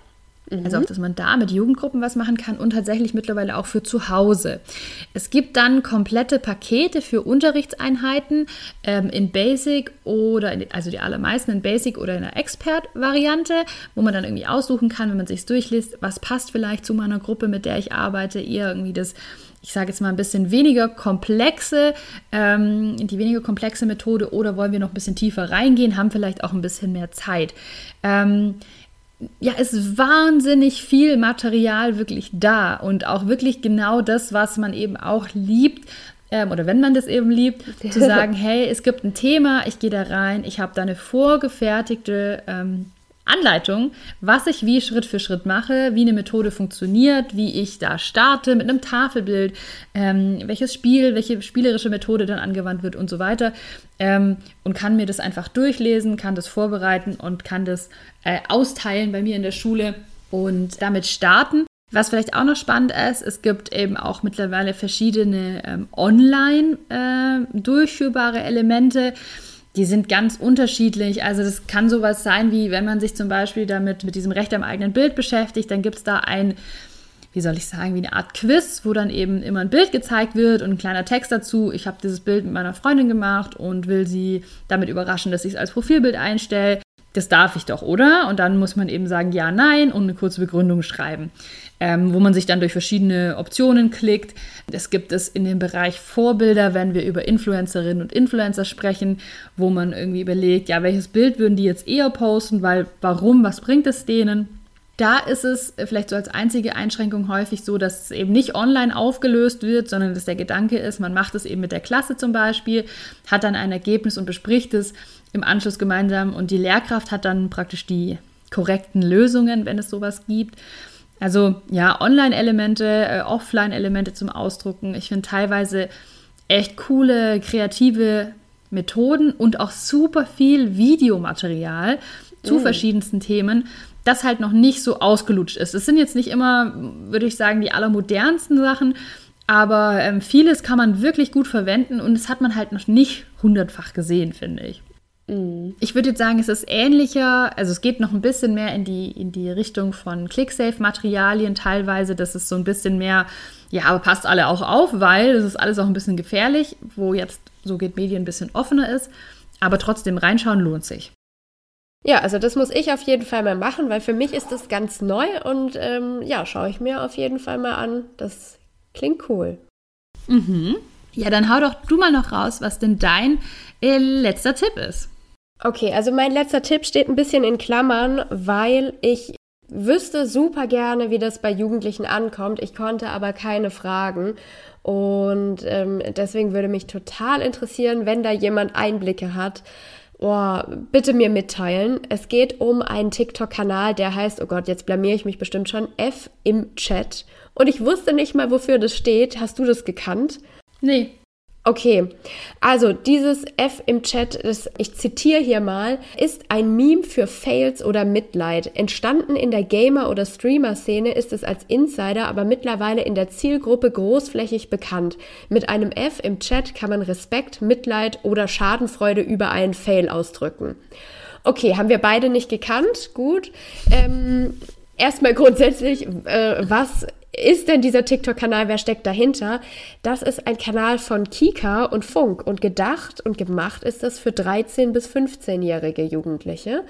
Also auch, mhm. dass man da mit Jugendgruppen was machen kann und tatsächlich mittlerweile auch für zu Hause. Es gibt dann komplette Pakete für Unterrichtseinheiten ähm, in Basic oder, in, also die allermeisten in Basic oder in der Expert-Variante, wo man dann irgendwie aussuchen kann, wenn man sich durchliest, was passt vielleicht zu meiner Gruppe, mit der ich arbeite, eher irgendwie das ich sage jetzt mal ein bisschen weniger komplexe, ähm, die weniger komplexe Methode oder wollen wir noch ein bisschen tiefer reingehen, haben vielleicht auch ein bisschen mehr Zeit. Ähm, ja, es ist wahnsinnig viel Material wirklich da und auch wirklich genau das, was man eben auch liebt, ähm, oder wenn man das eben liebt, zu sagen, hey, es gibt ein Thema, ich gehe da rein, ich habe da eine vorgefertigte ähm, Anleitung, was ich wie Schritt für Schritt mache, wie eine Methode funktioniert, wie ich da starte mit einem Tafelbild, ähm, welches Spiel, welche spielerische Methode dann angewandt wird und so weiter. Ähm, und kann mir das einfach durchlesen, kann das vorbereiten und kann das äh, austeilen bei mir in der Schule. und damit starten. Was vielleicht auch noch spannend ist, es gibt eben auch mittlerweile verschiedene ähm, online äh, durchführbare Elemente. Die sind ganz unterschiedlich. Also das kann sowas sein, wie wenn man sich zum Beispiel damit mit diesem Recht am eigenen Bild beschäftigt, dann gibt es da ein wie soll ich sagen, wie eine Art Quiz, wo dann eben immer ein Bild gezeigt wird und ein kleiner Text dazu. Ich habe dieses Bild mit meiner Freundin gemacht und will sie damit überraschen, dass ich es als Profilbild einstelle. Das darf ich doch, oder? Und dann muss man eben sagen, ja, nein und eine kurze Begründung schreiben, ähm, wo man sich dann durch verschiedene Optionen klickt. Es gibt es in dem Bereich Vorbilder, wenn wir über Influencerinnen und Influencer sprechen, wo man irgendwie überlegt, ja, welches Bild würden die jetzt eher posten, weil warum, was bringt es denen? Da ist es vielleicht so als einzige Einschränkung häufig so, dass es eben nicht online aufgelöst wird, sondern dass der Gedanke ist, man macht es eben mit der Klasse zum Beispiel, hat dann ein Ergebnis und bespricht es im Anschluss gemeinsam und die Lehrkraft hat dann praktisch die korrekten Lösungen, wenn es sowas gibt. Also ja, Online-Elemente, äh, Offline-Elemente zum Ausdrucken. Ich finde teilweise echt coole, kreative Methoden und auch super viel Videomaterial zu mm. verschiedensten Themen, das halt noch nicht so ausgelutscht ist. Es sind jetzt nicht immer, würde ich sagen, die allermodernsten Sachen, aber ähm, vieles kann man wirklich gut verwenden und das hat man halt noch nicht hundertfach gesehen, finde ich. Mhm. Ich würde jetzt sagen, es ist ähnlicher, also es geht noch ein bisschen mehr in die, in die Richtung von ClickSafe-Materialien teilweise. Das ist so ein bisschen mehr, ja, aber passt alle auch auf, weil das ist alles auch ein bisschen gefährlich, wo jetzt so geht Medien ein bisschen offener ist. Aber trotzdem reinschauen lohnt sich. Ja, also das muss ich auf jeden Fall mal machen, weil für mich ist das ganz neu und ähm, ja, schaue ich mir auf jeden Fall mal an. Das klingt cool. Mhm. Ja, dann hau doch du mal noch raus, was denn dein äh, letzter Tipp ist. Okay, also mein letzter Tipp steht ein bisschen in Klammern, weil ich wüsste super gerne, wie das bei Jugendlichen ankommt. Ich konnte aber keine fragen. Und ähm, deswegen würde mich total interessieren, wenn da jemand Einblicke hat, Oh, bitte mir mitteilen. Es geht um einen TikTok-Kanal, der heißt, oh Gott, jetzt blamier ich mich bestimmt schon, F im Chat. Und ich wusste nicht mal, wofür das steht. Hast du das gekannt? Nee. Okay, also dieses F im Chat, das, ich zitiere hier mal, ist ein Meme für Fails oder Mitleid. Entstanden in der Gamer- oder Streamer-Szene ist es als Insider, aber mittlerweile in der Zielgruppe großflächig bekannt. Mit einem F im Chat kann man Respekt, Mitleid oder Schadenfreude über einen Fail ausdrücken. Okay, haben wir beide nicht gekannt. Gut. Ähm, erstmal grundsätzlich, äh, was ist denn dieser TikTok-Kanal? Wer steckt dahinter? Das ist ein Kanal von Kika und Funk und gedacht und gemacht ist das für 13- bis 15-jährige Jugendliche.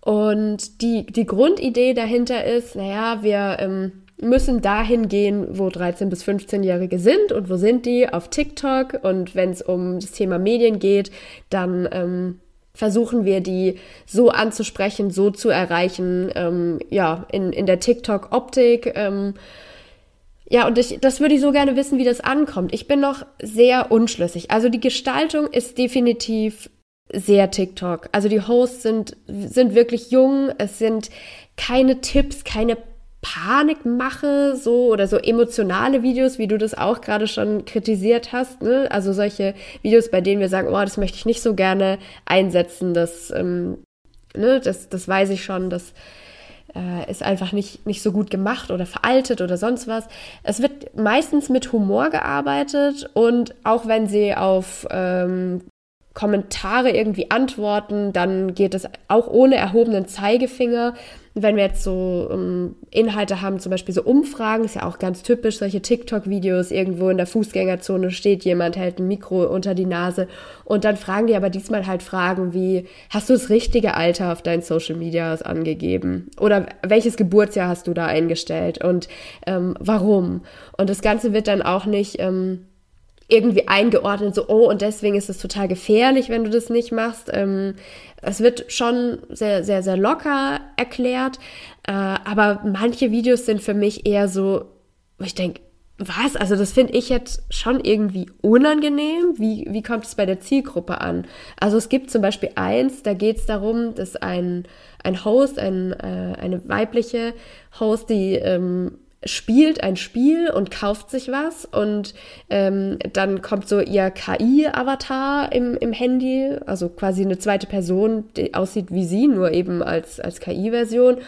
Und die, die Grundidee dahinter ist, naja, wir ähm, müssen dahin gehen, wo 13- bis 15-Jährige sind. Und wo sind die? Auf TikTok. Und wenn es um das Thema Medien geht, dann ähm, versuchen wir die so anzusprechen, so zu erreichen, ähm, ja, in, in der TikTok-Optik. Ähm, ja, und ich, das würde ich so gerne wissen, wie das ankommt. Ich bin noch sehr unschlüssig. Also die Gestaltung ist definitiv sehr TikTok. Also die Hosts sind, sind wirklich jung. Es sind keine Tipps, keine Panikmache, so oder so emotionale Videos, wie du das auch gerade schon kritisiert hast. Ne? Also solche Videos, bei denen wir sagen, oh, das möchte ich nicht so gerne einsetzen. Das, ähm, ne, das, das weiß ich schon, dass äh, ist einfach nicht, nicht so gut gemacht oder veraltet oder sonst was. Es wird meistens mit Humor gearbeitet und auch wenn sie auf ähm, Kommentare irgendwie antworten, dann geht es auch ohne erhobenen Zeigefinger wenn wir jetzt so ähm, Inhalte haben, zum Beispiel so Umfragen, ist ja auch ganz typisch, solche TikTok-Videos, irgendwo in der Fußgängerzone steht jemand, hält ein Mikro unter die Nase und dann fragen die aber diesmal halt Fragen wie, hast du das richtige Alter auf deinen Social Medias angegeben? Oder welches Geburtsjahr hast du da eingestellt und ähm, warum? Und das Ganze wird dann auch nicht... Ähm, irgendwie eingeordnet, so, oh, und deswegen ist es total gefährlich, wenn du das nicht machst. Ähm, es wird schon sehr, sehr, sehr locker erklärt, äh, aber manche Videos sind für mich eher so, wo ich denke, was? Also das finde ich jetzt schon irgendwie unangenehm. Wie, wie kommt es bei der Zielgruppe an? Also es gibt zum Beispiel eins, da geht es darum, dass ein, ein Host, ein, äh, eine weibliche Host, die ähm, spielt ein Spiel und kauft sich was und ähm, dann kommt so ihr KI-Avatar im, im Handy, also quasi eine zweite Person, die aussieht wie sie, nur eben als, als KI-Version.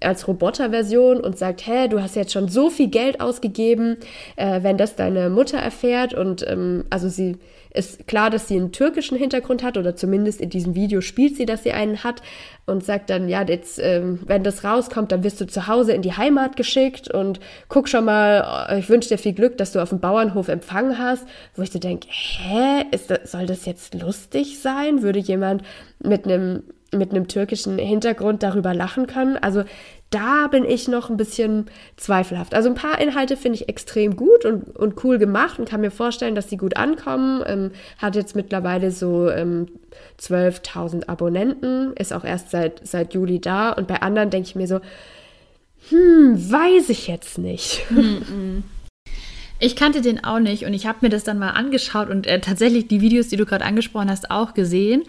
als Roboterversion und sagt, hä, du hast jetzt schon so viel Geld ausgegeben, äh, wenn das deine Mutter erfährt und ähm, also sie ist klar, dass sie einen türkischen Hintergrund hat oder zumindest in diesem Video spielt sie, dass sie einen hat und sagt dann, ja, jetzt, ähm, wenn das rauskommt, dann wirst du zu Hause in die Heimat geschickt und guck schon mal, äh, ich wünsche dir viel Glück, dass du auf dem Bauernhof empfangen hast, wo ich so denke, hä, das, soll das jetzt lustig sein? Würde jemand mit einem mit einem türkischen Hintergrund darüber lachen können? Also da bin ich noch ein bisschen zweifelhaft. Also ein paar Inhalte finde ich extrem gut und, und cool gemacht und kann mir vorstellen, dass sie gut ankommen. Ähm, hat jetzt mittlerweile so ähm, 12.000 Abonnenten, ist auch erst seit, seit Juli da. Und bei anderen denke ich mir so, hm, weiß ich jetzt nicht. Ich kannte den auch nicht und ich habe mir das dann mal angeschaut und äh, tatsächlich die Videos, die du gerade angesprochen hast, auch gesehen.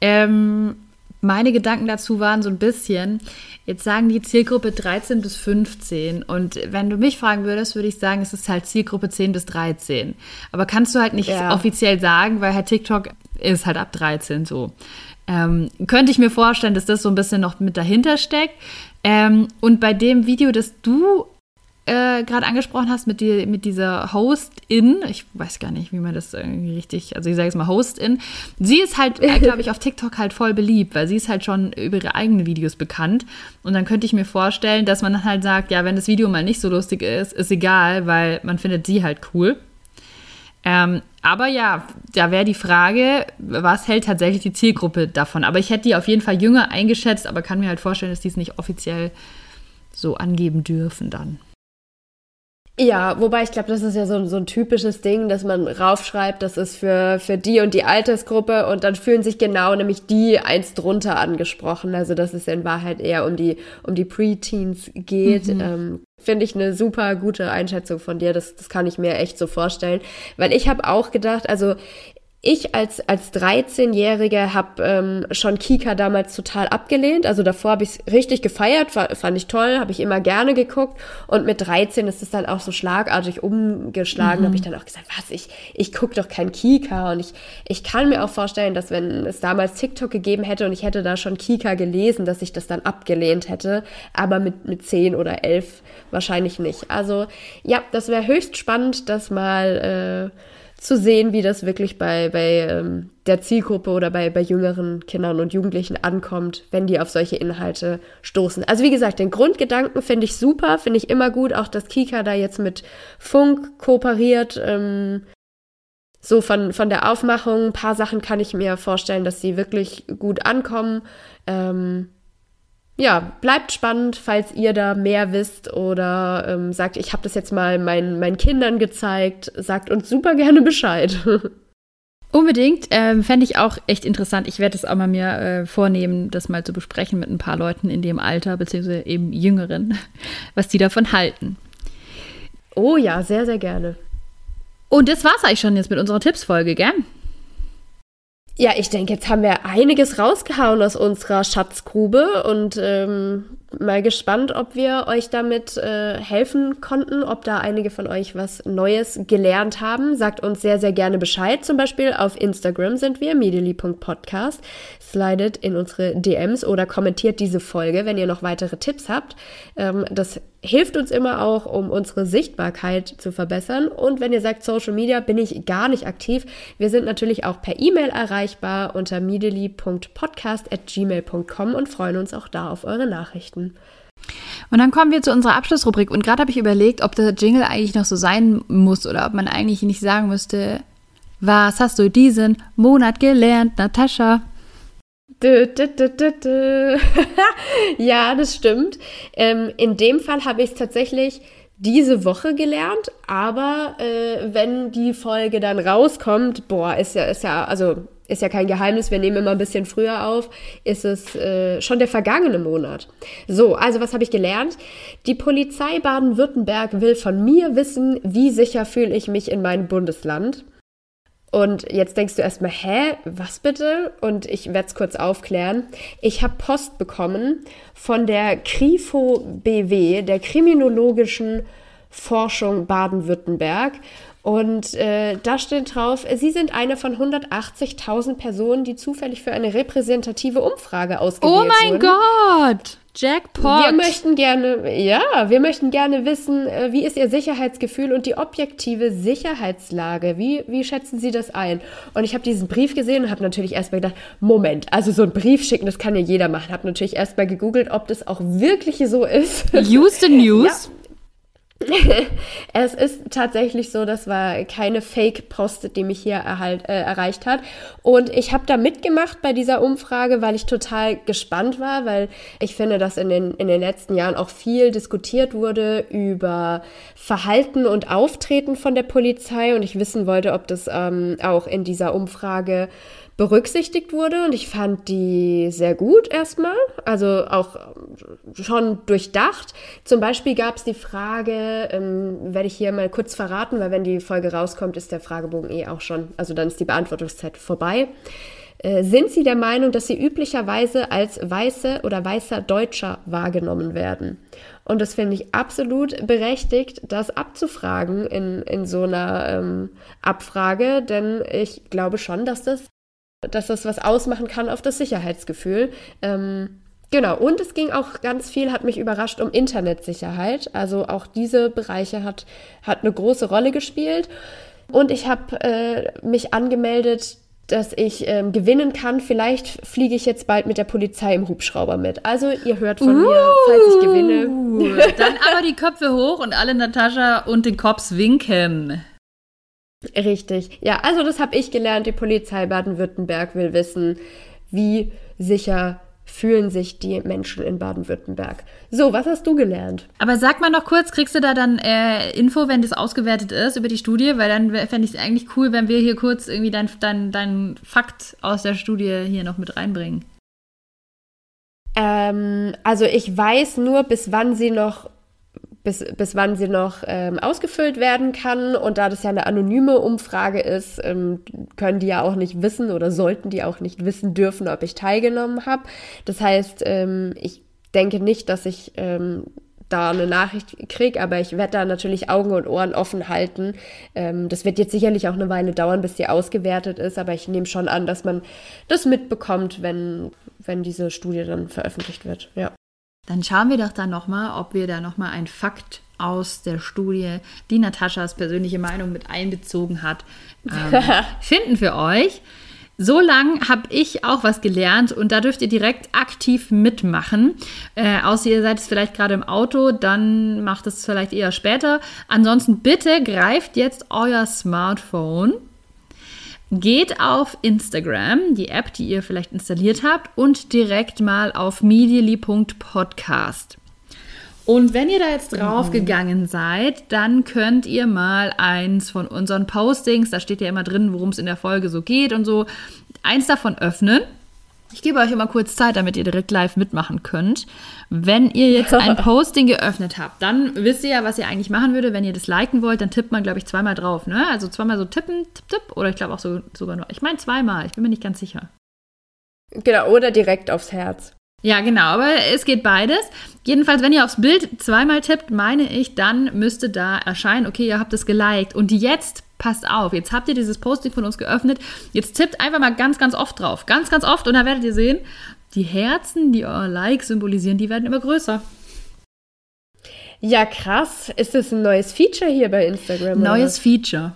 Ähm, meine Gedanken dazu waren so ein bisschen, jetzt sagen die Zielgruppe 13 bis 15 und wenn du mich fragen würdest, würde ich sagen, es ist halt Zielgruppe 10 bis 13. Aber kannst du halt nicht ja. offiziell sagen, weil halt TikTok ist halt ab 13 so. Ähm, könnte ich mir vorstellen, dass das so ein bisschen noch mit dahinter steckt. Ähm, und bei dem Video, das du äh, gerade angesprochen hast mit, die, mit dieser Host-In, ich weiß gar nicht, wie man das irgendwie richtig, also ich sage jetzt mal Host-In, sie ist halt, äh, glaube ich, auf TikTok halt voll beliebt, weil sie ist halt schon über ihre eigenen Videos bekannt. Und dann könnte ich mir vorstellen, dass man dann halt sagt, ja, wenn das Video mal nicht so lustig ist, ist egal, weil man findet sie halt cool. Ähm, aber ja, da wäre die Frage, was hält tatsächlich die Zielgruppe davon? Aber ich hätte die auf jeden Fall jünger eingeschätzt, aber kann mir halt vorstellen, dass die es nicht offiziell so angeben dürfen dann. Ja, wobei ich glaube, das ist ja so, so ein typisches Ding, dass man raufschreibt, das ist für, für die und die Altersgruppe und dann fühlen sich genau nämlich die eins drunter angesprochen. Also dass es in Wahrheit eher um die, um die Pre-Teens geht. Mhm. Ähm, Finde ich eine super gute Einschätzung von dir. Das, das kann ich mir echt so vorstellen. Weil ich habe auch gedacht, also ich als, als 13-Jährige habe ähm, schon Kika damals total abgelehnt. Also davor habe ich es richtig gefeiert, fand ich toll, habe ich immer gerne geguckt. Und mit 13 ist es dann auch so schlagartig umgeschlagen. Mhm. habe ich dann auch gesagt, was, ich, ich gucke doch kein Kika. Und ich, ich kann mir auch vorstellen, dass wenn es damals TikTok gegeben hätte und ich hätte da schon Kika gelesen, dass ich das dann abgelehnt hätte. Aber mit, mit 10 oder 11 wahrscheinlich nicht. Also ja, das wäre höchst spannend, das mal... Äh, zu sehen, wie das wirklich bei, bei ähm, der Zielgruppe oder bei, bei jüngeren Kindern und Jugendlichen ankommt, wenn die auf solche Inhalte stoßen. Also wie gesagt, den Grundgedanken finde ich super, finde ich immer gut, auch dass Kika da jetzt mit Funk kooperiert. Ähm, so von, von der Aufmachung, ein paar Sachen kann ich mir vorstellen, dass sie wirklich gut ankommen. Ähm, ja, bleibt spannend, falls ihr da mehr wisst oder ähm, sagt, ich habe das jetzt mal meinen, meinen Kindern gezeigt, sagt uns super gerne Bescheid. Unbedingt, ähm, fände ich auch echt interessant. Ich werde es auch mal mir äh, vornehmen, das mal zu besprechen mit ein paar Leuten in dem Alter, beziehungsweise eben Jüngeren, was die davon halten. Oh ja, sehr, sehr gerne. Und das war's eigentlich schon jetzt mit unserer Tippsfolge, gell? Ja, ich denke, jetzt haben wir einiges rausgehauen aus unserer Schatzgrube und ähm, mal gespannt, ob wir euch damit äh, helfen konnten, ob da einige von euch was Neues gelernt haben. Sagt uns sehr, sehr gerne Bescheid. Zum Beispiel auf Instagram sind wir, medially.podcast. Slidet in unsere DMs oder kommentiert diese Folge, wenn ihr noch weitere Tipps habt. Ähm, das hilft uns immer auch, um unsere Sichtbarkeit zu verbessern. Und wenn ihr sagt, Social Media bin ich gar nicht aktiv, wir sind natürlich auch per E-Mail erreichbar unter medially.podcast.gmail.com und freuen uns auch da auf eure Nachrichten. Und dann kommen wir zu unserer Abschlussrubrik. Und gerade habe ich überlegt, ob der Jingle eigentlich noch so sein muss oder ob man eigentlich nicht sagen müsste, was hast du diesen Monat gelernt, Natascha? Dö, dö, dö, ja, das stimmt. Ähm, in dem Fall habe ich es tatsächlich diese Woche gelernt, aber äh, wenn die Folge dann rauskommt, boah, ist ja, ist ja, also ist ja kein Geheimnis, wir nehmen immer ein bisschen früher auf, ist es äh, schon der vergangene Monat. So, also was habe ich gelernt? Die Polizei Baden-Württemberg will von mir wissen, wie sicher fühle ich mich in meinem Bundesland. Und jetzt denkst du erstmal, hä, was bitte? Und ich werde es kurz aufklären. Ich habe Post bekommen von der KRIFO BW, der Kriminologischen Forschung Baden-Württemberg. Und äh, da steht drauf, Sie sind eine von 180.000 Personen, die zufällig für eine repräsentative Umfrage ausgewählt wurden. Oh mein wurden. Gott! Jackpot. Wir möchten gerne, ja, wir möchten gerne wissen, äh, wie ist Ihr Sicherheitsgefühl und die objektive Sicherheitslage? Wie, wie schätzen Sie das ein? Und ich habe diesen Brief gesehen und habe natürlich erstmal gedacht, Moment, also so einen Brief schicken, das kann ja jeder machen. Habe natürlich erstmal gegoogelt, ob das auch wirklich so ist. Houston News. Ja. Es ist tatsächlich so, das war keine Fake-Post, die mich hier erhalt, äh, erreicht hat. Und ich habe da mitgemacht bei dieser Umfrage, weil ich total gespannt war, weil ich finde, dass in den, in den letzten Jahren auch viel diskutiert wurde über Verhalten und Auftreten von der Polizei. Und ich wissen wollte, ob das ähm, auch in dieser Umfrage berücksichtigt wurde und ich fand die sehr gut erstmal, also auch schon durchdacht. Zum Beispiel gab es die Frage, ähm, werde ich hier mal kurz verraten, weil wenn die Folge rauskommt, ist der Fragebogen eh auch schon, also dann ist die Beantwortungszeit vorbei. Äh, sind Sie der Meinung, dass Sie üblicherweise als weiße oder weißer Deutscher wahrgenommen werden? Und das finde ich absolut berechtigt, das abzufragen in, in so einer ähm, Abfrage, denn ich glaube schon, dass das dass das was ausmachen kann auf das Sicherheitsgefühl. Ähm, genau, und es ging auch ganz viel, hat mich überrascht, um Internetsicherheit. Also auch diese Bereiche hat, hat eine große Rolle gespielt. Und ich habe äh, mich angemeldet, dass ich ähm, gewinnen kann. Vielleicht fliege ich jetzt bald mit der Polizei im Hubschrauber mit. Also ihr hört von uh, mir, falls ich gewinne. Dann aber die Köpfe hoch und alle Natascha und den Cops winken. Richtig. Ja, also das habe ich gelernt. Die Polizei Baden-Württemberg will wissen, wie sicher fühlen sich die Menschen in Baden-Württemberg. So, was hast du gelernt? Aber sag mal noch kurz, kriegst du da dann äh, Info, wenn das ausgewertet ist über die Studie? Weil dann fände ich es eigentlich cool, wenn wir hier kurz irgendwie deinen dein, dein Fakt aus der Studie hier noch mit reinbringen. Ähm, also ich weiß nur, bis wann sie noch bis, bis wann sie noch ähm, ausgefüllt werden kann. Und da das ja eine anonyme Umfrage ist, ähm, können die ja auch nicht wissen oder sollten die auch nicht wissen dürfen, ob ich teilgenommen habe. Das heißt, ähm, ich denke nicht, dass ich ähm, da eine Nachricht kriege, aber ich werde da natürlich Augen und Ohren offen halten. Ähm, das wird jetzt sicherlich auch eine Weile dauern, bis die ausgewertet ist, aber ich nehme schon an, dass man das mitbekommt, wenn, wenn diese Studie dann veröffentlicht wird. Ja. Dann schauen wir doch dann nochmal, ob wir da nochmal einen Fakt aus der Studie, die Nataschas persönliche Meinung mit einbezogen hat, ähm, finden für euch. So lang habe ich auch was gelernt und da dürft ihr direkt aktiv mitmachen. Äh, außer ihr seid es vielleicht gerade im Auto, dann macht es vielleicht eher später. Ansonsten bitte greift jetzt euer Smartphone Geht auf Instagram, die App, die ihr vielleicht installiert habt, und direkt mal auf medially.podcast. Und wenn ihr da jetzt draufgegangen mhm. seid, dann könnt ihr mal eins von unseren Postings, da steht ja immer drin, worum es in der Folge so geht und so, eins davon öffnen. Ich gebe euch immer kurz Zeit, damit ihr direkt live mitmachen könnt. Wenn ihr jetzt ein Posting geöffnet habt, dann wisst ihr ja, was ihr eigentlich machen würde. Wenn ihr das liken wollt, dann tippt man, glaube ich, zweimal drauf. Ne? Also zweimal so tippen, tipp, tipp. Oder ich glaube auch so, sogar nur. Ich meine zweimal, ich bin mir nicht ganz sicher. Genau, oder direkt aufs Herz. Ja, genau, aber es geht beides. Jedenfalls, wenn ihr aufs Bild zweimal tippt, meine ich, dann müsste da erscheinen, okay, ihr habt es geliked. Und jetzt passt auf, jetzt habt ihr dieses Posting von uns geöffnet. Jetzt tippt einfach mal ganz, ganz oft drauf. Ganz, ganz oft. Und dann werdet ihr sehen, die Herzen, die euer Like symbolisieren, die werden immer größer. Ja, krass. Ist das ein neues Feature hier bei Instagram? Neues oder? Feature.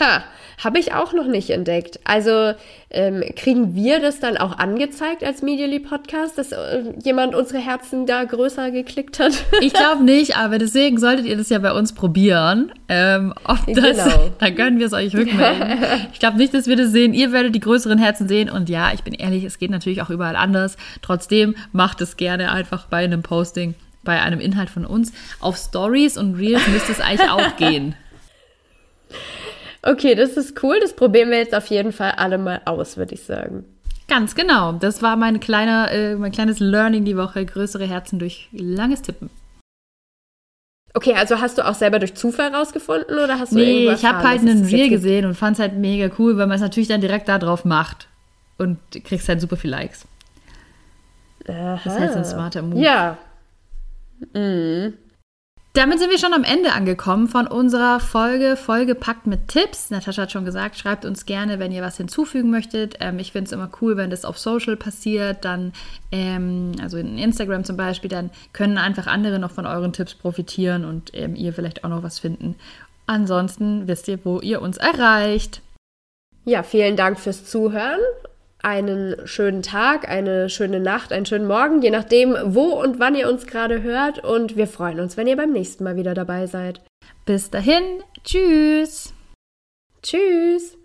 Ha, habe ich auch noch nicht entdeckt. Also ähm, kriegen wir das dann auch angezeigt als Medially Podcast, dass äh, jemand unsere Herzen da größer geklickt hat? ich glaube nicht, aber deswegen solltet ihr das ja bei uns probieren. Ähm, ob das, genau. dann können wir es euch rückmelden. ich glaube nicht, dass wir das sehen. Ihr werdet die größeren Herzen sehen. Und ja, ich bin ehrlich, es geht natürlich auch überall anders. Trotzdem macht es gerne einfach bei einem Posting bei einem Inhalt von uns. Auf Stories und Reels müsste es eigentlich auch gehen. Okay, das ist cool. Das probieren wir jetzt auf jeden Fall alle mal aus, würde ich sagen. Ganz genau. Das war mein, kleiner, äh, mein kleines Learning die Woche. Größere Herzen durch langes Tippen. Okay, also hast du auch selber durch Zufall rausgefunden oder hast du nee, irgendwas ich habe halt einen Reel gesehen und fand es halt mega cool, weil man es natürlich dann direkt da drauf macht und kriegst halt super viel Likes. Aha. Das ist halt so ein smarter Move. Ja. Mhm. Damit sind wir schon am Ende angekommen von unserer Folge, vollgepackt mit Tipps. Natascha hat schon gesagt, schreibt uns gerne, wenn ihr was hinzufügen möchtet. Ähm, ich finde es immer cool, wenn das auf Social passiert, dann, ähm, also in Instagram zum Beispiel, dann können einfach andere noch von euren Tipps profitieren und ähm, ihr vielleicht auch noch was finden. Ansonsten wisst ihr, wo ihr uns erreicht. Ja, vielen Dank fürs Zuhören einen schönen Tag, eine schöne Nacht, einen schönen Morgen, je nachdem, wo und wann ihr uns gerade hört. Und wir freuen uns, wenn ihr beim nächsten Mal wieder dabei seid. Bis dahin, tschüss. Tschüss.